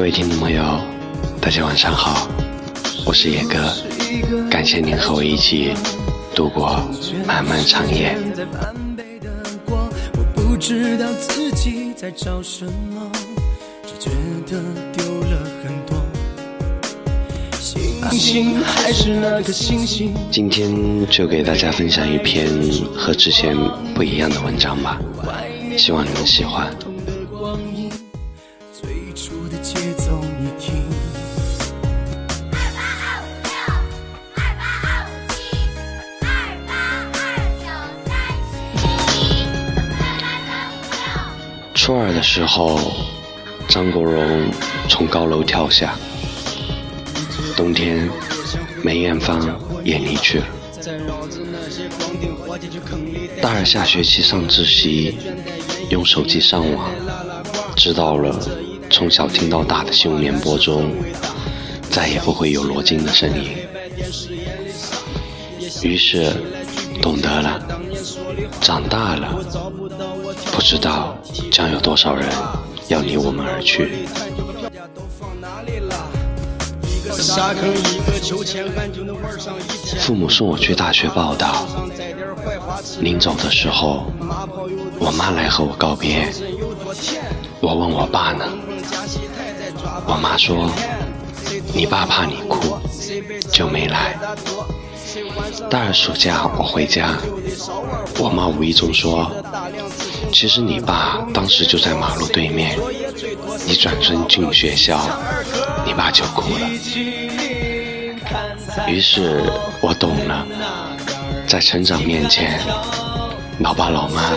各位听众朋友，大家晚上好，我是野哥，感谢您和我一起度过漫漫长夜。我不知道自己在找什么，只觉得丢了很多。星星还是那颗星星。今天就给大家分享一篇和之前不一样的文章吧，希望你们喜欢。初二的时候，张国荣从高楼跳下。冬天，梅艳芳也离去了。大二下学期上自习，用手机上网，知道了从小听到大的新闻联播中，再也不会有罗京的身影。于是，懂得了，长大了。不知道将有多少人要离我们而去。父母送我去大学报道，临走的时候，我妈来和我告别。我问我爸呢，我妈说：“你爸怕你哭，就没来。”大二暑假我回家，我妈无意中说。其实你爸当时就在马路对面，你转身进学校，你爸就哭了。于是我懂了，在成长面前，老爸老妈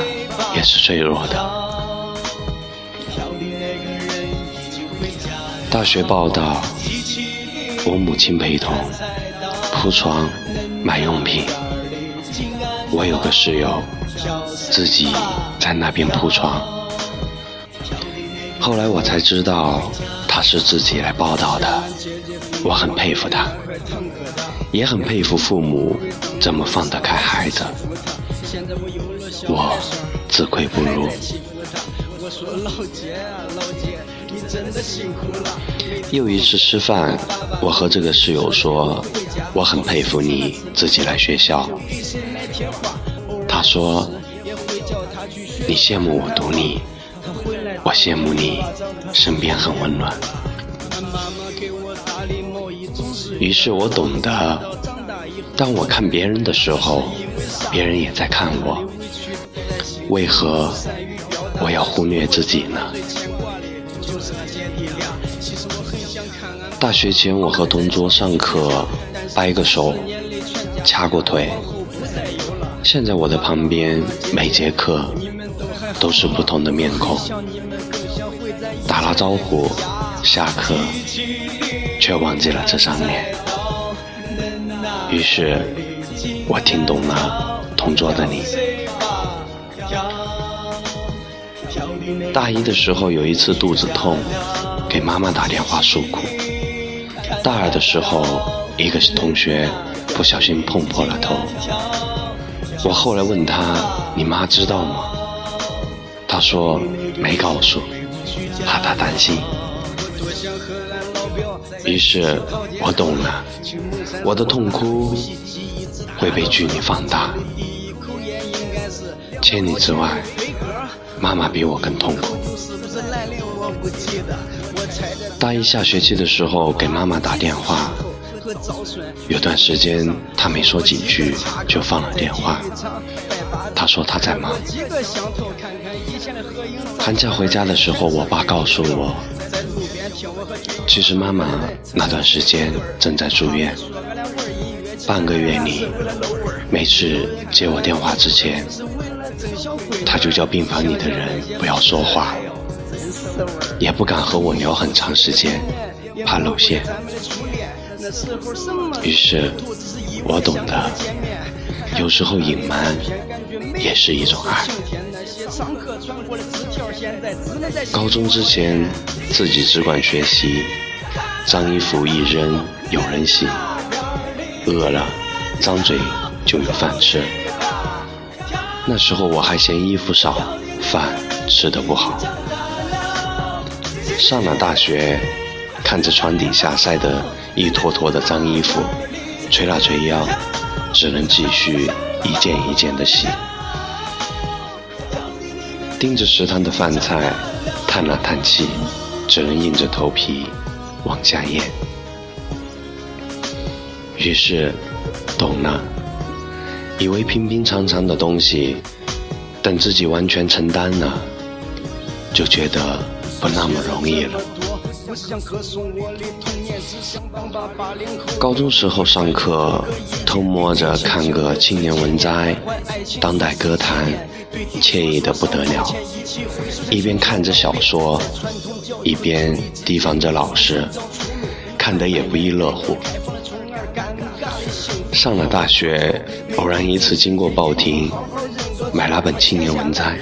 也是脆弱的。大学报道，我母亲陪同铺床、买用品。我有个室友，自己在那边铺床。后来我才知道，他是自己来报道的。我很佩服他，也很佩服父母怎么放得开孩子。我自愧不如。又一次吃饭，我和这个室友说，我很佩服你自己来学校。说：“你羡慕我读你，我羡慕你身边很温暖。”于是我懂得，当我看别人的时候，别人也在看我。为何我要忽略自己呢？大学前，我和同桌上课掰个手，掐过腿。现在我的旁边，每节课都是不同的面孔，打了招呼，下课，却忘记了这张脸。于是，我听懂了同桌的你。大一的时候有一次肚子痛，给妈妈打电话诉苦。大二的时候，一个同学不小心碰破了头。我后来问他：“你妈知道吗？”他说：“没告诉，怕他担心。”于是我懂了，我的痛哭会被距离放大。千里之外，妈妈比我更痛苦。大一下学期的时候，给妈妈打电话。有段时间，他没说几句就放了电话。他说他在忙。寒假回家的时候，我爸告诉我，其实妈妈那段时间正在住院。半个月里，每次接我电话之前，他就叫病房里的人不要说话，也不敢和我聊很长时间，怕露馅。于是，我懂得，有时候隐瞒也是一种爱。高中之前，自己只管学习，脏衣服一扔有人洗，饿了张嘴就有饭吃。那时候我还嫌衣服少，饭吃的不好。上了大学。看着床底下晒的一坨坨的脏衣服，捶了捶腰，只能继续一件一件的洗。盯着食堂的饭菜，叹了叹气，只能硬着头皮往下咽。于是，懂了，以为平平常常的东西，等自己完全承担了，就觉得不那么容易了。高中时候上课，偷摸着看个青年文摘、当代歌坛，惬意的不得了。一边看着小说，一边提防着老师，看得也不亦乐乎。上了大学，偶然一次经过报亭，买了本青年文摘。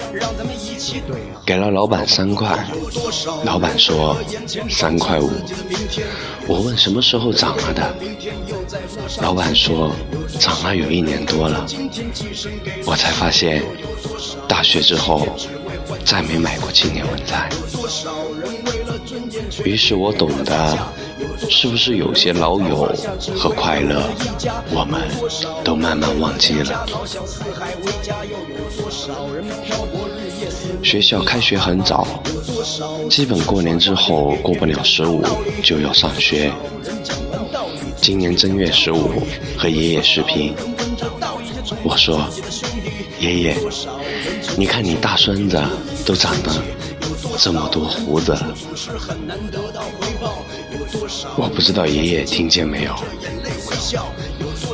给了老板三块，老板说三块五。我问什么时候涨了的，老板说涨了有一年多了。我才发现，大学之后再没买过青年文摘。于是我懂得，是不是有些老友和快乐，我们都慢慢忘记了。学校开学很早，基本过年之后过不了十五就要上学。今年正月十五和爷爷视频，我说：“爷爷，你看你大孙子都长得这么多胡子。”我不知道爷爷听见没有，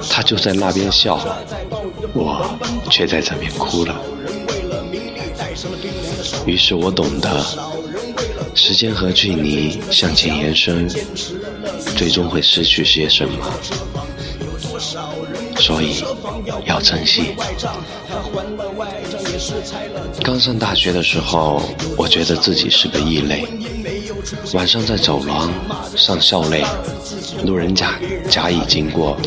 他就在那边笑，我却在这边哭了。于是我懂得，时间和距离向前延伸，最终会失去些什么。所以要珍惜。刚上大学的时候，我觉得自己是个异类。晚上在走廊上校内，路人甲甲乙经过，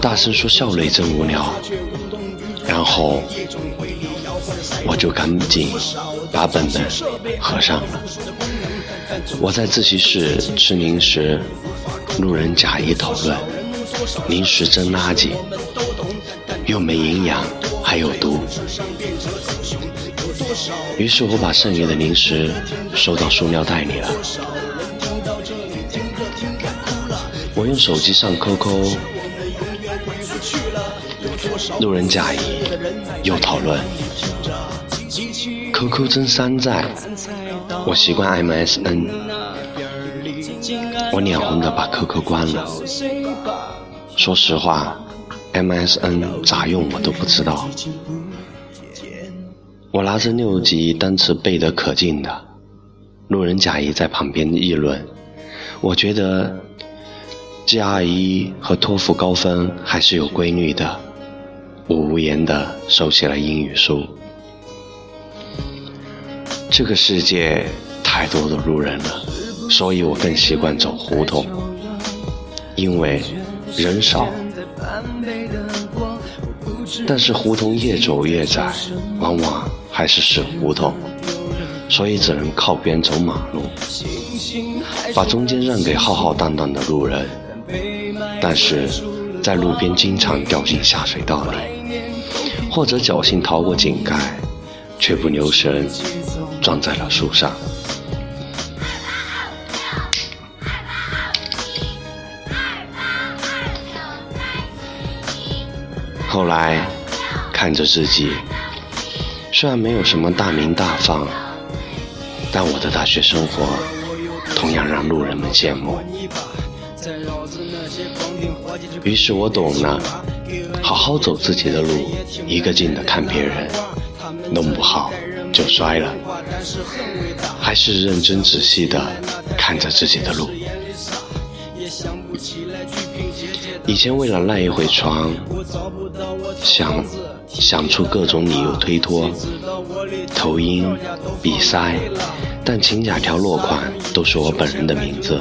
大声说校内真无聊，然后。我就赶紧把本本合上了。我在自习室吃零食，路人甲乙讨论：零食真垃圾，又没营养，还有毒。于是我把剩余的零食收到塑料袋里了。我用手机上 QQ，路人甲乙又讨论。QQ 真山寨，我习惯 MSN。我脸红的把 QQ 关了。说实话，MSN 咋用我都不知道。我拿着六级单词背得可劲的，路人甲乙在旁边议论。我觉得 GRE 和托福高分还是有规律的。我无言的收起了英语书。这个世界太多的路人了，所以我更习惯走胡同，因为人少。但是胡同越走越窄，往往还是死胡同，所以只能靠边走马路，把中间让给浩浩荡荡的路人。但是在路边经常掉进下水道里，或者侥幸逃过井盖，却不留神。撞在了树上。后来看着自己，虽然没有什么大名大放，但我的大学生活同样让路人们羡慕。于是我懂了，好好走自己的路，一个劲的看别人，弄不好。就摔了，还是认真仔细的看着自己的路。以前为了赖一回床，想想出各种理由推脱，头晕、鼻塞，但请假条落款都是我本人的名字。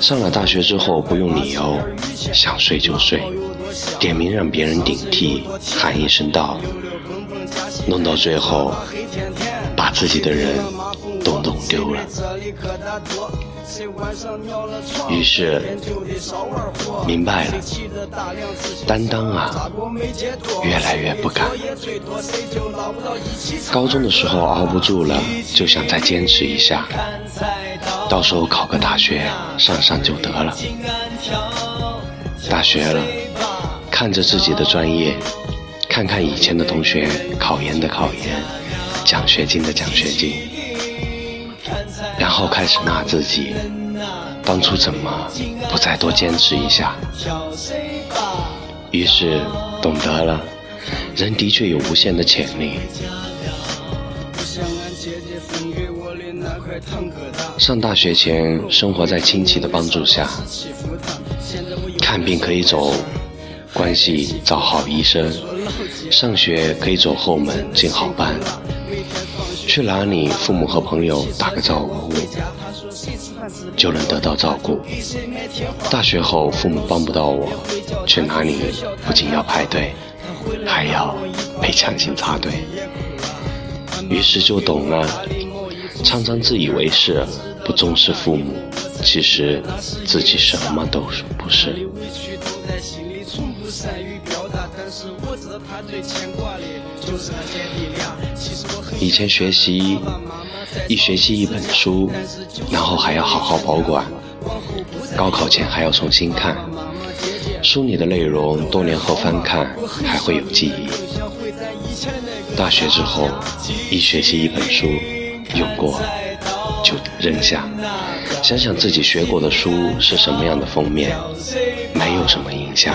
上了大学之后不用理由，想睡就睡，点名让别人顶替，喊一声到。弄到最后，把自己的人都弄丢了。于是明白了，担当啊，越来越不敢。高中的时候熬不住了，就想再坚持一下，到时候考个大学上上就得了。大学了，看着自己的专业，看看以前的同学考研的考研，奖学金的奖学金，后开始骂自己，当初怎么不再多坚持一下？于是懂得了，人的确有无限的潜力。上大学前，生活在亲戚的帮助下。看病可以走关系找好医生，上学可以走后门进好班，去哪里父母和朋友打个招呼就能得到照顾。大学后父母帮不到我，去哪里不仅要排队，还要被强行插队。于是就懂了，常常自以为是，不重视父母。其实自己什么都不是。以前学习一学期一本书，然后还要好好保管，高考前还要重新看书里的内容，多年后翻看还会有记忆。大学之后，一学期一本书，用过就扔下。想想自己学过的书是什么样的封面，没有什么印象。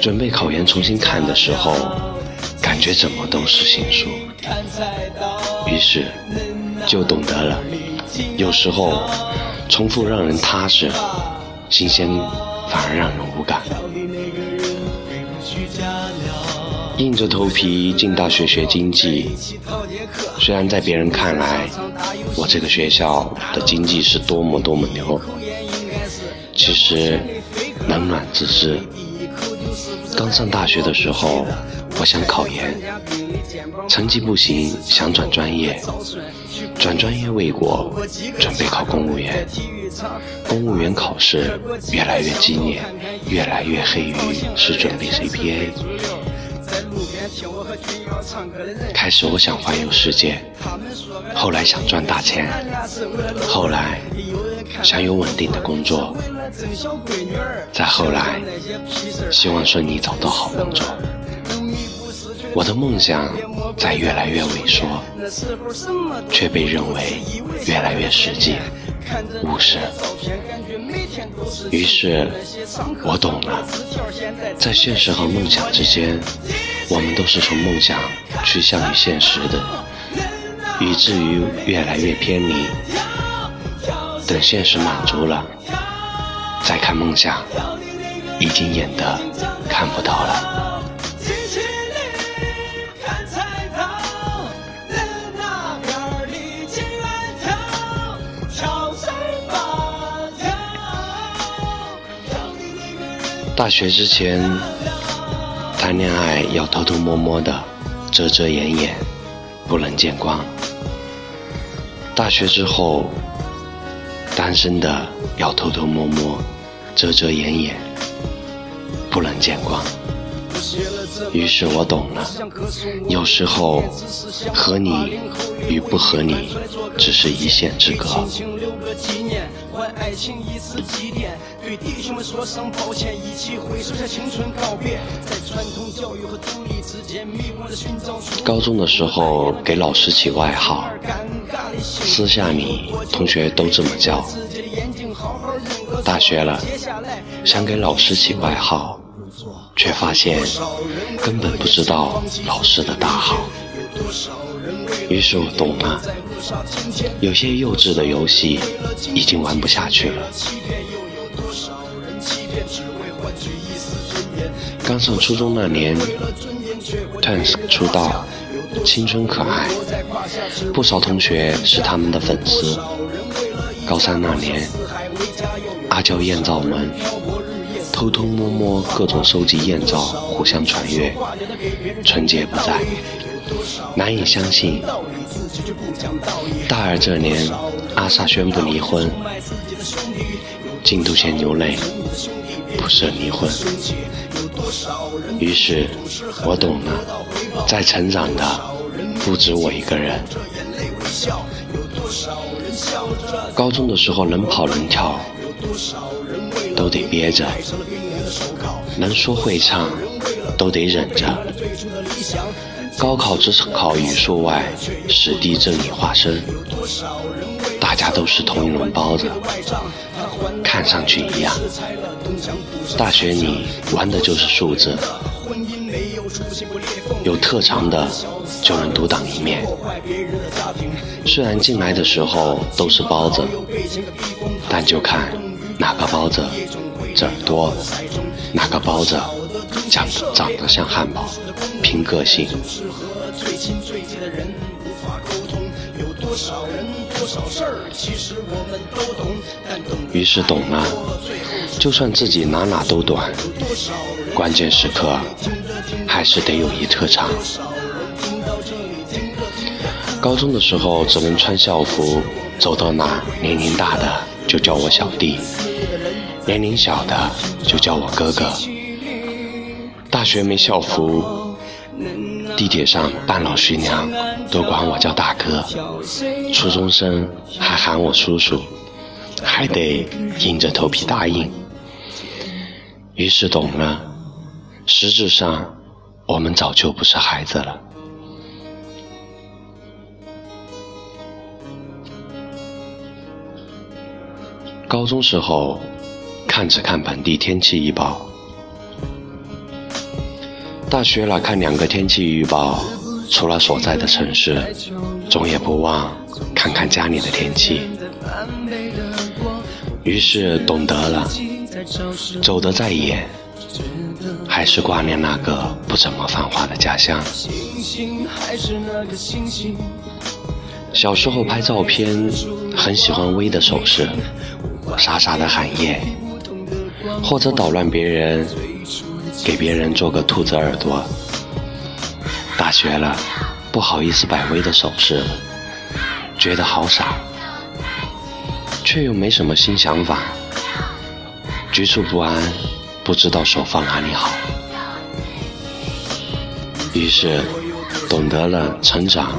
准备考研重新看的时候，感觉怎么都是新书。于是就懂得了，有时候重复让人踏实，新鲜反而让人无感。硬着头皮进大学学经济，虽然在别人看来，我这个学校的经济是多么多么牛，其实冷暖自知。刚上大学的时候，我想考研，成绩不行，想转专业，转专业未果，准备考公务员。公务员考试越来越激烈，越来越黑鱼，是准备 CPA。开始我想环游世界，后来想赚大钱，后来想有稳定的工作，再后来希望顺利找到好工作。我的梦想在越来越萎缩，却被认为越来越实际、务实。于是，我懂了，在现实和梦想之间。我们都是从梦想趋向于现实的，以至于越来越偏离。等现实满足了，再看梦想，已经演得看不到了。大学之前。谈恋爱要偷偷摸摸的，遮遮掩掩，不能见光。大学之后，单身的要偷偷摸摸，遮遮掩掩，不能见光。于是我懂了，有时候和你与不和你，只是一线之隔。高中的时候给老师起外号，私下里同学都这么叫。大学了，想给老师起外号。却发现根本不知道老师的大号，于是我懂了，有些幼稚的游戏已经玩不下去了。刚上初中那年，Twins 出道，青春可爱，不少同学是他们的粉丝。高三那年，阿娇艳照门。偷偷摸摸各种收集艳照，互相传阅。纯洁不在，难以相信，大二这年，阿萨宣布离婚，进度前流泪，不是离婚。于是，我懂了，在成长的不止我一个人。高中的时候能跑能跳，都得憋着；能说会唱，都得忍着。高考只是考语数外，史地政理化生，大家都是同一笼包子，看上去一样。大学里玩的就是数字，有特长的就能独当一面。虽然进来的时候都是包子，但就看哪个包子籽儿多，哪个包子长长得像汉堡，拼个性。于是懂了，就算自己哪哪都短，关键时刻还是得有一特长。高中的时候只能穿校服，走到哪年龄大的就叫我小弟，年龄小的就叫我哥哥。大学没校服，地铁上半老徐娘都管我叫大哥，初中生还喊我叔叔，还得硬着头皮答应。于是懂了，实质上我们早就不是孩子了。高中时候，看只看本地天气预报；大学了看两个天气预报，除了所在的城市，总也不忘看看家里的天气。于是懂得了，走得再远，还是挂念那个不怎么繁华的家乡。小时候拍照片，很喜欢微的手势。傻傻的喊耶，或者捣乱别人，给别人做个兔子耳朵。大学了，不好意思摆威的手势，觉得好傻，却又没什么新想法，局促不安，不知道手放哪里好。于是，懂得了成长，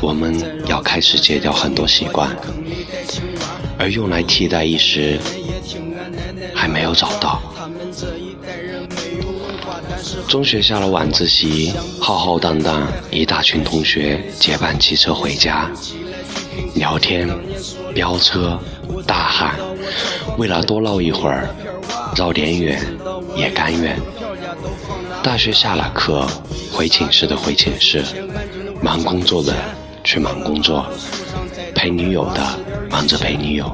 我们要开始戒掉很多习惯。而用来替代一时，还没有找到。中学下了晚自习，浩浩荡荡一大群同学结伴骑车回家，聊天、飙车、大喊，为了多唠一会儿，绕点远也甘愿。大学下了课，回寝室的回寝室，忙工作的去忙工作，陪女友的。忙着陪女友，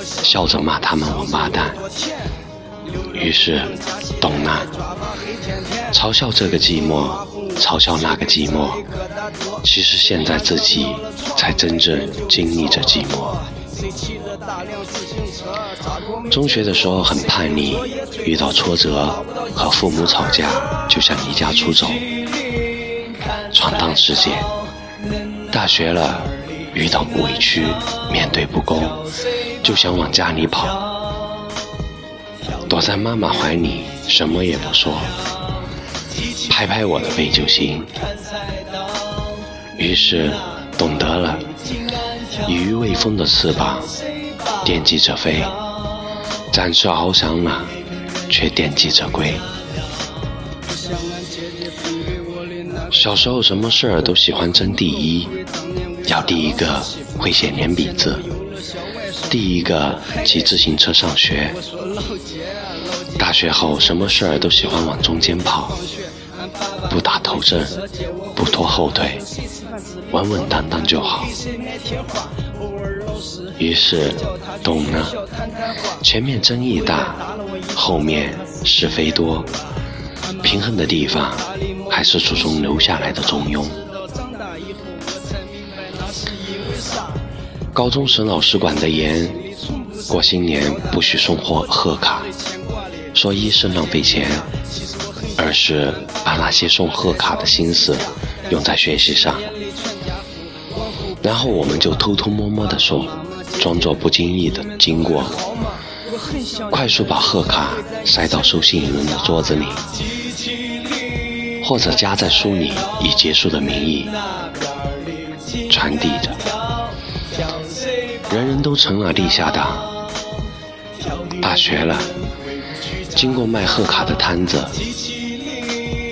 笑着骂他们王八蛋。于是懂了，嘲笑这个寂寞，嘲笑那个寂寞。其实现在自己才真正经历着寂寞。中学的时候很叛逆，遇到挫折和父母吵架就想离家出走，闯荡世界。大学了。遇到委屈，面对不公，就想往家里跑，躲在妈妈怀里，什么也不说，拍拍我的背就行。于是懂得了，以鱼未丰的翅膀，惦记着飞，展翅翱翔了，却惦记着归。小时候什么事儿都喜欢争第一。要第一个会写连笔字，第一个骑自行车上学。大学后什么事儿都喜欢往中间跑，不打头阵，不拖后腿，稳稳当当就好。于是懂了，前面争议大，后面是非多，平衡的地方还是祖宗留下来的中庸。高中时老师管得严，过新年不许送贺贺卡，说一是浪费钱，而是把那些送贺卡的心思用在学习上。然后我们就偷偷摸摸地说，装作不经意的经过，快速把贺卡塞到收信人的桌子里，或者夹在书里，以结束的名义传递着。人人都成了地下党。大学了，经过卖贺卡的摊子，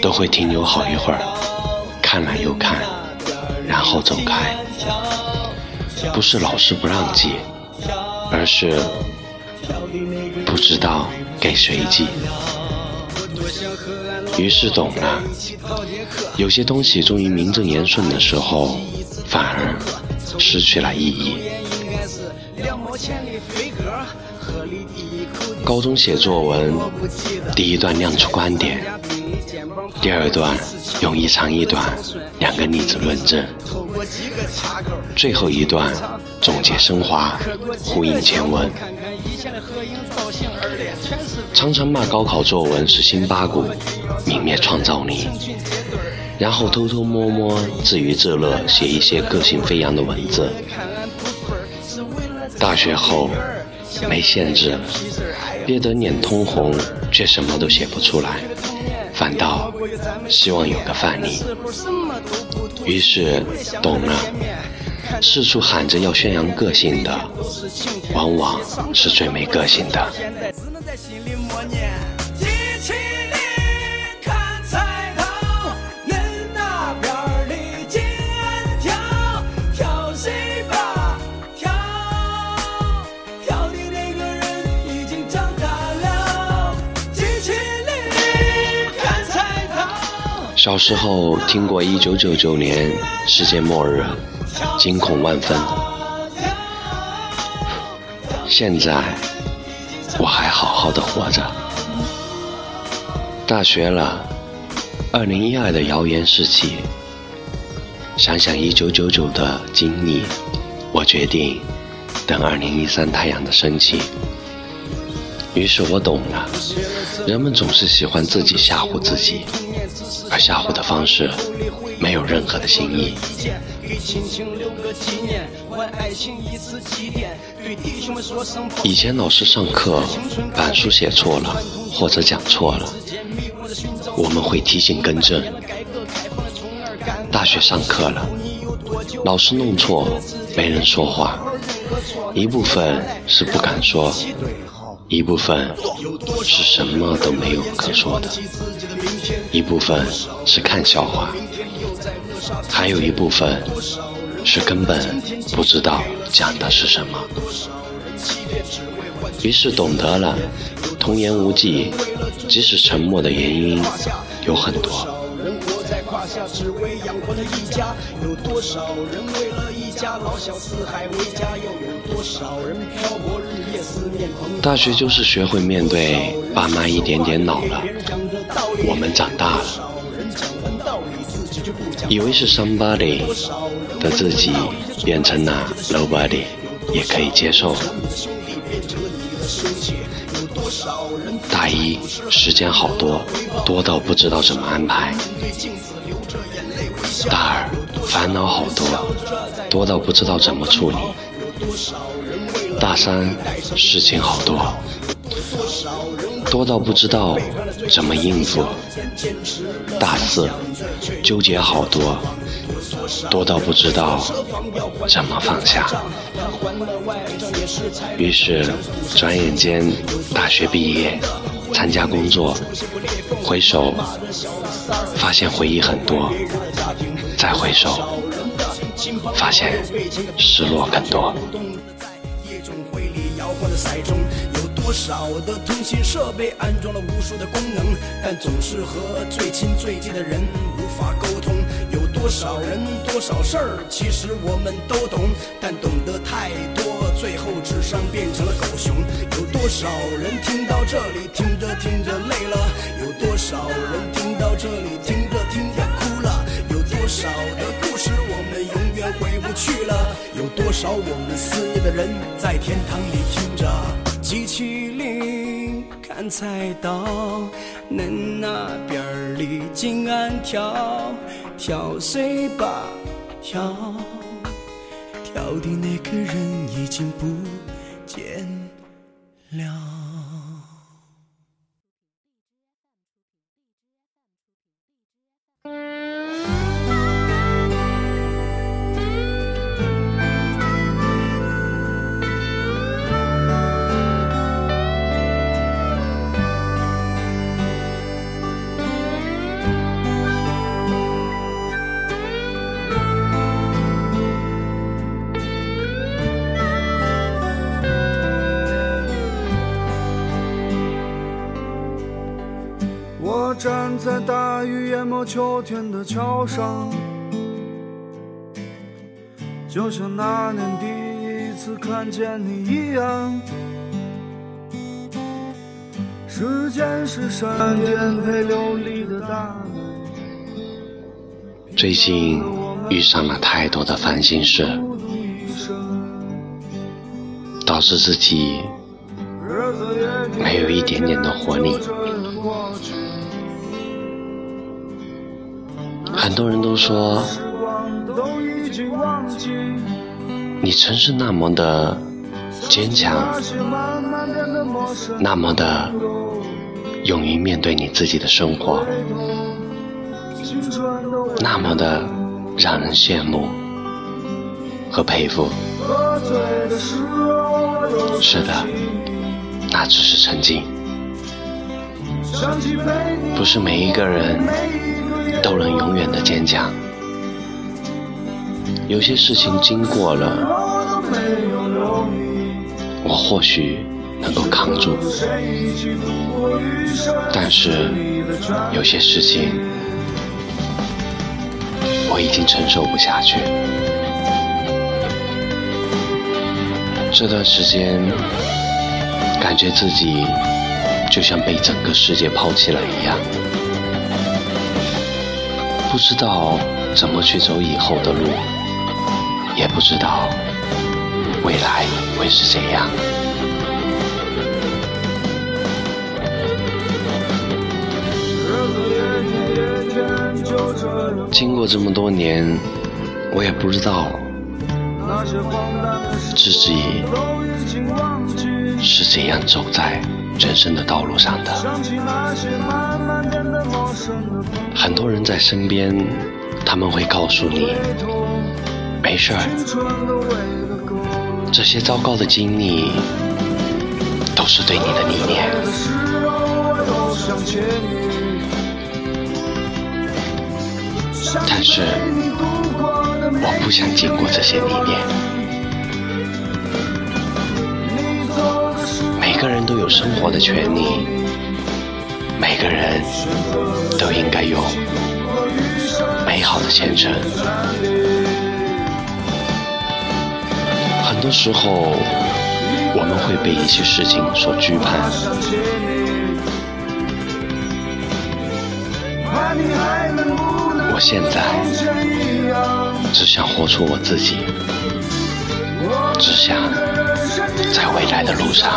都会停留好一会儿，看了又看，然后走开。不是老师不让寄，而是不知道给谁寄。于是懂了，有些东西终于名正言顺的时候，反而失去了意义。高中写作文，第一段亮出观点，第二段用一长一短两个例子论证，最后一段总结升华，呼应前文。常常骂高考作文是辛巴谷，泯灭创造力，然后偷偷摸摸自娱自乐，写一些个性飞扬的文字。大学后没限制，憋得脸通红，却什么都写不出来，反倒希望有个范例。于是懂了，四处喊着要宣扬个性的，往往是最没个性的。小时候听过一九九九年世界末日，惊恐万分。现在我还好好的活着。大学了，二零一二的谣言四起。想想一九九九的经历，我决定等二零一三太阳的升起。于是我懂了，人们总是喜欢自己吓唬自己。而吓唬的方式没有任何的新意。以前老师上课板书写错了或者讲错了，我们会提醒更正。大学上课了，老师弄错没人说话，一部分是不敢说。一部分是什么都没有可说的，一部分是看笑话，还有一部分是根本不知道讲的是什么。于是懂得了，童言无忌，即使沉默的原因有很多。只为养活一家，有多少人为了一家老小四海为家？又有多少人漂泊日夜思念大学就是学会面对爸妈一点点老了，我们长大了，以为是 somebody 的自己变成了 nobody，也可以接受。大一时间好多，多到不知道怎么安排。大二烦恼好多，多到不知道怎么处理；大三事情好多，多到不知道怎么应付；大四纠结好多，多到不知道怎么放下。于是转眼间大学毕业，参加工作，回首发现回忆很多。再回首，发现失落更多。有多少的通信设备安装了无数的功能，但总是和最亲最近的人无法沟通。有多少人，多少事儿，其实我们都懂，但懂得太多，最后智商变成了狗熊。有多少人听到这里，听着听着累了？有多少人听到这里，听着听着哭了？有多少的故事我们永远回不去了？有多少我们思念的人在天堂里听着机器灵？砍菜刀，恁那边儿的金安跳，跳谁吧跳，到底那个人已经不见了。在大雨淹没秋天的桥上，就像那年第一次看见你一样。时间是闪电陪流离的大最近遇上了太多的烦心事，导致自己没有一点点的活力。很多人都说，你曾是那么的坚强，那么的勇于面对你自己的生活，那么的让人羡慕和佩服。是的，那只是曾经，不是每一个人。都能永远的坚强。有些事情经过了，我或许能够扛住，但是有些事情我已经承受不下去。这段时间，感觉自己就像被整个世界抛弃了一样。不知道怎么去走以后的路，也不知道未来会是怎样。经过这么多年，我也不知道自己是怎样走在人生的道路上的。很多人在身边，他们会告诉你，没事儿，这些糟糕的经历都是对你的历练。但是，我不想经过这些历练。每个人都有生活的权利。每个人都应该有美好的前程。很多时候，我们会被一些事情所惧怕。我现在只想活出我自己，只想在未来的路上。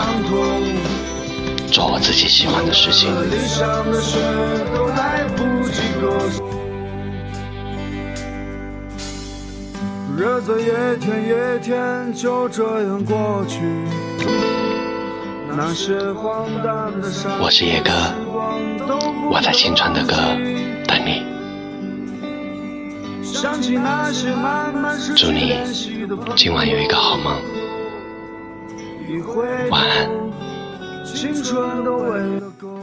做我自己喜欢的事情。日子一天一天就这样过去。我是叶哥，我在青春的歌等你。祝你今晚有一个好梦，晚安。青春都为了。